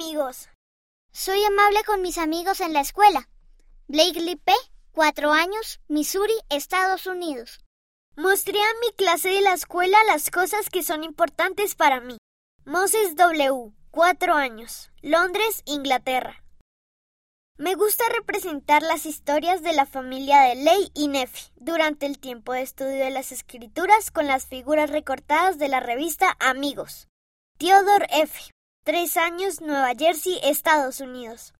amigos. Soy amable con mis amigos en la escuela. Blakely P., cuatro años, Missouri, Estados Unidos. Mostré a mi clase de la escuela las cosas que son importantes para mí. Moses W., cuatro años, Londres, Inglaterra. Me gusta representar las historias de la familia de Ley y Nefi durante el tiempo de estudio de las escrituras con las figuras recortadas de la revista Amigos. Theodore F. Tres años, Nueva Jersey, Estados Unidos.